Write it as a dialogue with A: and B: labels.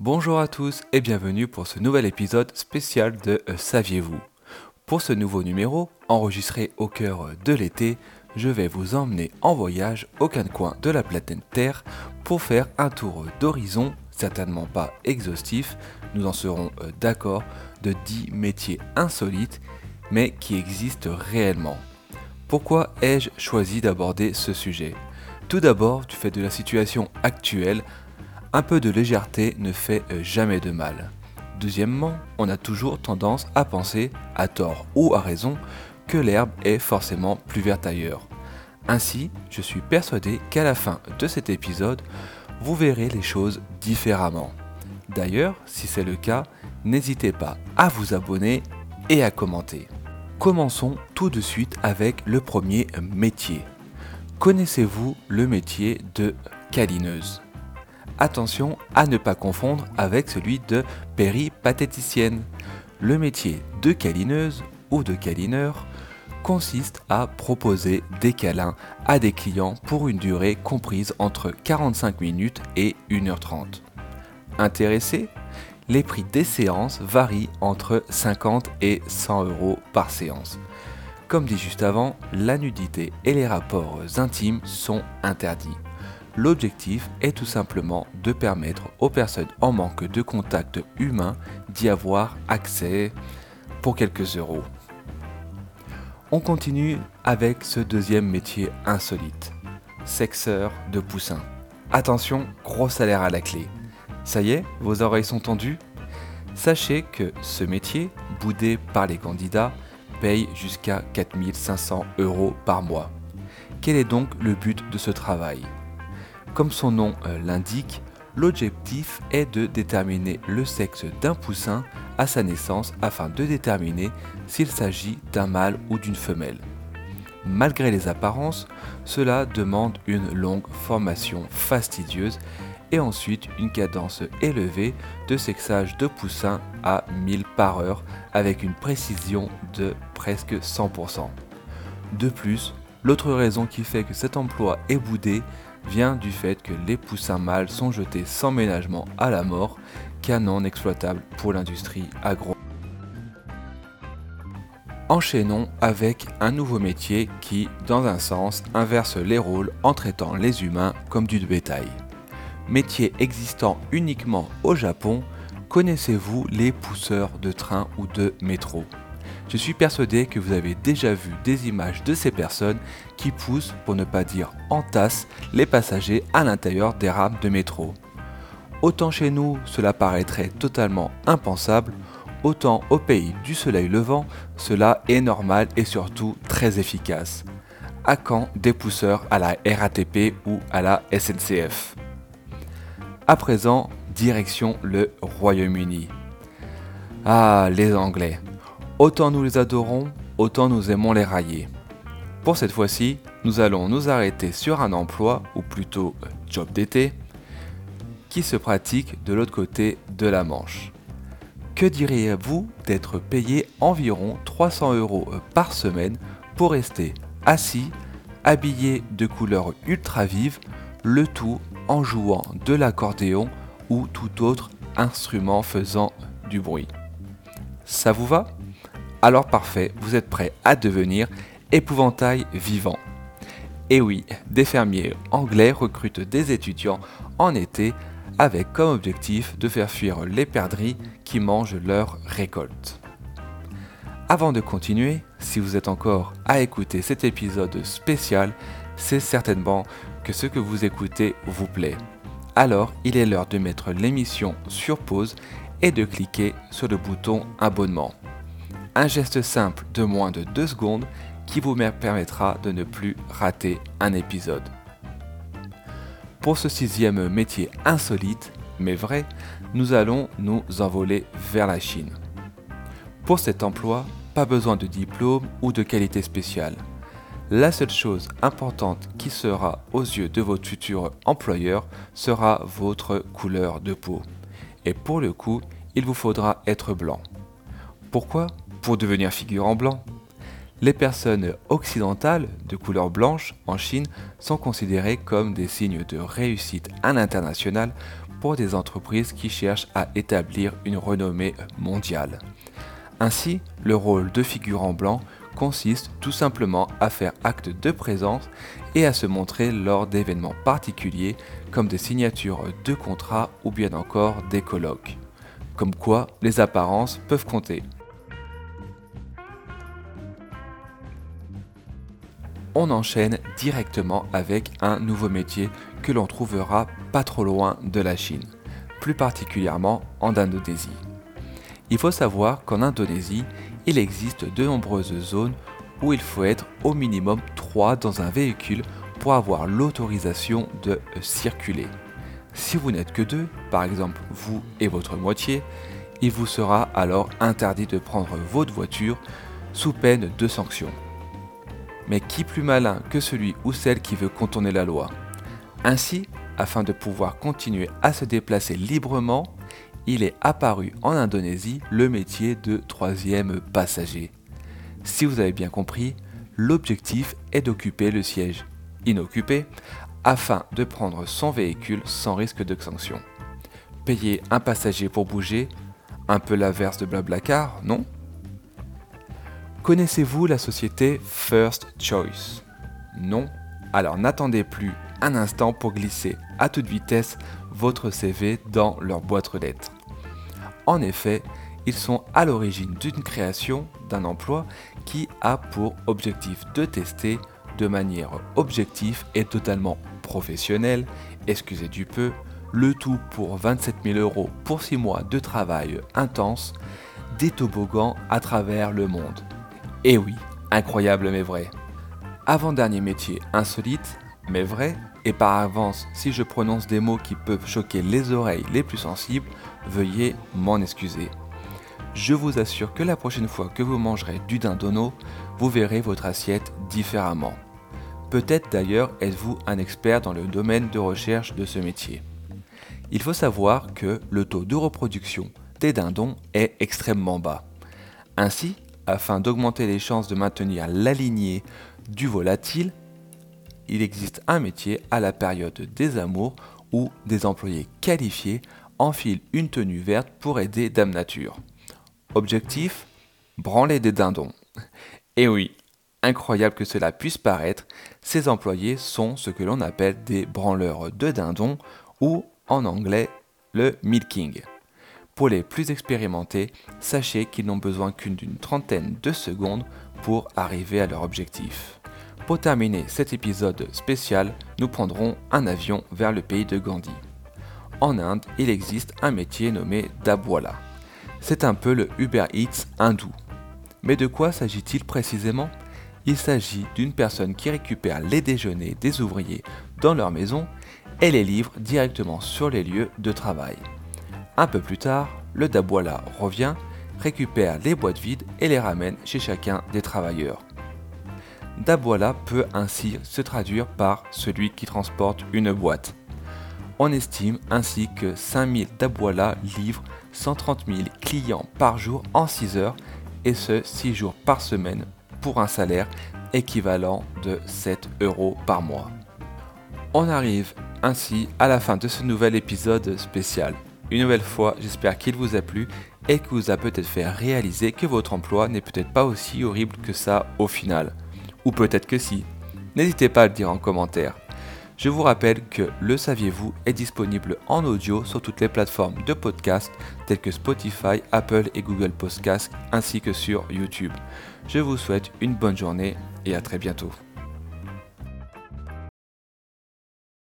A: Bonjour à tous et bienvenue pour ce nouvel épisode spécial de euh, Saviez-vous? Pour ce nouveau numéro, enregistré au cœur de l'été, je vais vous emmener en voyage au coin de la planète Terre pour faire un tour d'horizon, certainement pas exhaustif, nous en serons euh, d'accord, de 10 métiers insolites, mais qui existent réellement. Pourquoi ai-je choisi d'aborder ce sujet? Tout d'abord du fait de la situation actuelle un peu de légèreté ne fait euh, jamais de mal. Deuxièmement, on a toujours tendance à penser, à tort ou à raison, que l'herbe est forcément plus verte ailleurs. Ainsi, je suis persuadé qu'à la fin de cet épisode, vous verrez les choses différemment. D'ailleurs, si c'est le cas, n'hésitez pas à vous abonner et à commenter. Commençons tout de suite avec le premier métier. Connaissez-vous le métier de câlineuse? Attention à ne pas confondre avec celui de péripatéticienne. Le métier de câlineuse ou de câlineur consiste à proposer des câlins à des clients pour une durée comprise entre 45 minutes et 1h30. Intéressé? Les prix des séances varient entre 50 et 100 euros par séance. Comme dit juste avant, la nudité et les rapports intimes sont interdits. L'objectif est tout simplement de permettre aux personnes en manque de contact humain d'y avoir accès pour quelques euros. On continue avec ce deuxième métier insolite, sexeur de poussins. Attention, gros salaire à la clé. Ça y est, vos oreilles sont tendues Sachez que ce métier, boudé par les candidats, paye jusqu'à 4500 euros par mois. Quel est donc le but de ce travail? Comme son nom euh, l'indique, l'objectif est de déterminer le sexe d'un poussin à sa naissance afin de déterminer s'il s'agit d'un mâle ou d'une femelle. Malgré les apparences, cela demande une longue formation fastidieuse et ensuite une cadence élevée de sexage de poussins à 1000 par heure avec une précision de presque 100%. De plus, l'autre raison qui fait que cet emploi est boudé, vient du fait que les poussins mâles sont jetés sans ménagement à la mort, canon exploitable pour l'industrie agro. Enchaînons avec un nouveau métier qui, dans un sens, inverse les rôles en traitant les humains comme du bétail. Métier existant uniquement au Japon, connaissez-vous les pousseurs de train ou de métro? Je suis persuadé que vous avez déjà vu des images de ces personnes qui poussent, pour ne pas dire entassent, les passagers à l'intérieur des rames de métro. Autant chez nous cela paraîtrait totalement impensable, autant au pays du soleil levant, cela est normal et surtout très efficace. À quand des pousseurs à la RATP ou à la SNCF À présent, direction le Royaume-Uni. Ah, les Anglais. Autant nous les adorons, autant nous aimons les railler. Pour cette fois-ci, nous allons nous arrêter sur un emploi, ou plutôt euh, job d'été, qui se pratique de l'autre côté de la Manche. Que diriez-vous d'être payé environ 300 euros euh, par semaine pour rester assis, habillé de couleurs ultra vives, le tout en jouant de l'accordéon ou tout autre instrument faisant du bruit? Ça vous va? Alors parfait, vous êtes prêt à devenir épouvantail vivant. Et oui, des fermiers anglais recrutent des étudiants en été avec comme objectif de faire fuir les perdrix qui mangent leur récolte. Avant de continuer, si vous êtes encore à écouter cet épisode spécial, c'est certainement que ce que vous écoutez vous plaît. Alors, il est l'heure de mettre l'émission sur pause et de cliquer sur le bouton abonnement. Un geste simple de moins de 2 secondes qui vous permettra de ne plus rater un épisode. Pour ce sixième métier insolite, mais vrai, nous allons nous envoler vers la Chine. Pour cet emploi, pas besoin de diplôme ou de qualité spéciale. La seule chose importante qui sera aux yeux de votre futur employeur sera votre couleur de peau. Et pour le coup, il vous faudra être blanc. Pourquoi? Pour devenir figurant blanc. Les personnes occidentales de couleur blanche en Chine sont considérées comme des signes de réussite à l'international pour des entreprises qui cherchent à établir une renommée mondiale. Ainsi, le rôle de figurant blanc consiste tout simplement à faire acte de présence et à se montrer lors d'événements particuliers comme des signatures de contrats ou bien encore des colloques. Comme quoi, les apparences peuvent compter. On enchaîne directement avec un nouveau métier que l'on trouvera pas trop loin de la Chine, plus particulièrement en Indonésie. Il faut savoir qu'en Indonésie, il existe de nombreuses zones où il faut être au minimum 3 dans un véhicule pour avoir l'autorisation de circuler. Si vous n'êtes que deux, par exemple vous et votre moitié, il vous sera alors interdit de prendre votre voiture sous peine de sanction. Mais qui plus malin que celui ou celle qui veut contourner la loi Ainsi, afin de pouvoir continuer à se déplacer librement, il est apparu en Indonésie le métier de troisième passager. Si vous avez bien compris, l'objectif est d'occuper le siège inoccupé afin de prendre son véhicule sans risque de sanction. Payer un passager pour bouger, un peu l'inverse de Blablacar, non? Connaissez-vous la société First Choice? Non? Alors n'attendez plus un instant pour glisser à toute vitesse votre CV dans leur boîte aux lettres. En effet, ils sont à l'origine d'une création d'un emploi qui a pour objectif de tester de manière objective et totalement professionnelle, excusez du peu, le tout pour 27 000 euros pour 6 mois de travail intense, des toboggans à travers le monde. Et oui, incroyable mais vrai. Avant-dernier métier insolite, mais vrai, et par avance, si je prononce des mots qui peuvent choquer les oreilles les plus sensibles, veuillez m'en excuser. Je vous assure que la prochaine fois que vous mangerez du dindonneau, vous verrez votre assiette différemment. Peut-être d'ailleurs êtes-vous un expert dans le domaine de recherche de ce métier. Il faut savoir que le taux de reproduction des dindons est extrêmement bas. Ainsi, afin d'augmenter les chances de maintenir la lignée du volatile, il existe un métier à la période des amours où des employés qualifiés enfilent une tenue verte pour aider Dame Nature. Objectif Branler des dindons. Et oui, incroyable que cela puisse paraître, ces employés sont ce que l'on appelle des branleurs de dindons ou en anglais le milking. Pour les plus expérimentés, sachez qu'ils n'ont besoin qu'une d'une trentaine de secondes pour arriver à leur objectif. Pour terminer cet épisode spécial, nous prendrons un avion vers le pays de Gandhi. En Inde, il existe un métier nommé dabwala. C'est un peu le Uber Eats hindou. Mais de quoi s'agit-il précisément? Il s'agit d'une personne qui récupère les déjeuners des ouvriers dans leur maison et les livre directement sur les lieux de travail. Un peu plus tard, le dabwala revient, récupère les boîtes vides et les ramène chez chacun des travailleurs. Dabwala peut ainsi se traduire par celui qui transporte une boîte. On estime ainsi que 5000 Dabwala livrent 130 000 clients par jour en 6 heures et ce 6 jours par semaine pour un salaire équivalent de 7 euros par mois. On arrive ainsi à la fin de ce nouvel épisode spécial. Une nouvelle fois, j'espère qu'il vous a plu et qu'il vous a peut-être fait réaliser que votre emploi n'est peut-être pas aussi horrible que ça au final. Ou peut-être que si. N'hésitez pas à le dire en commentaire. Je vous rappelle que Le Saviez-vous est disponible en audio sur toutes les plateformes de podcast telles que Spotify, Apple et Google Podcasts ainsi que sur YouTube. Je vous souhaite une bonne journée et à très bientôt.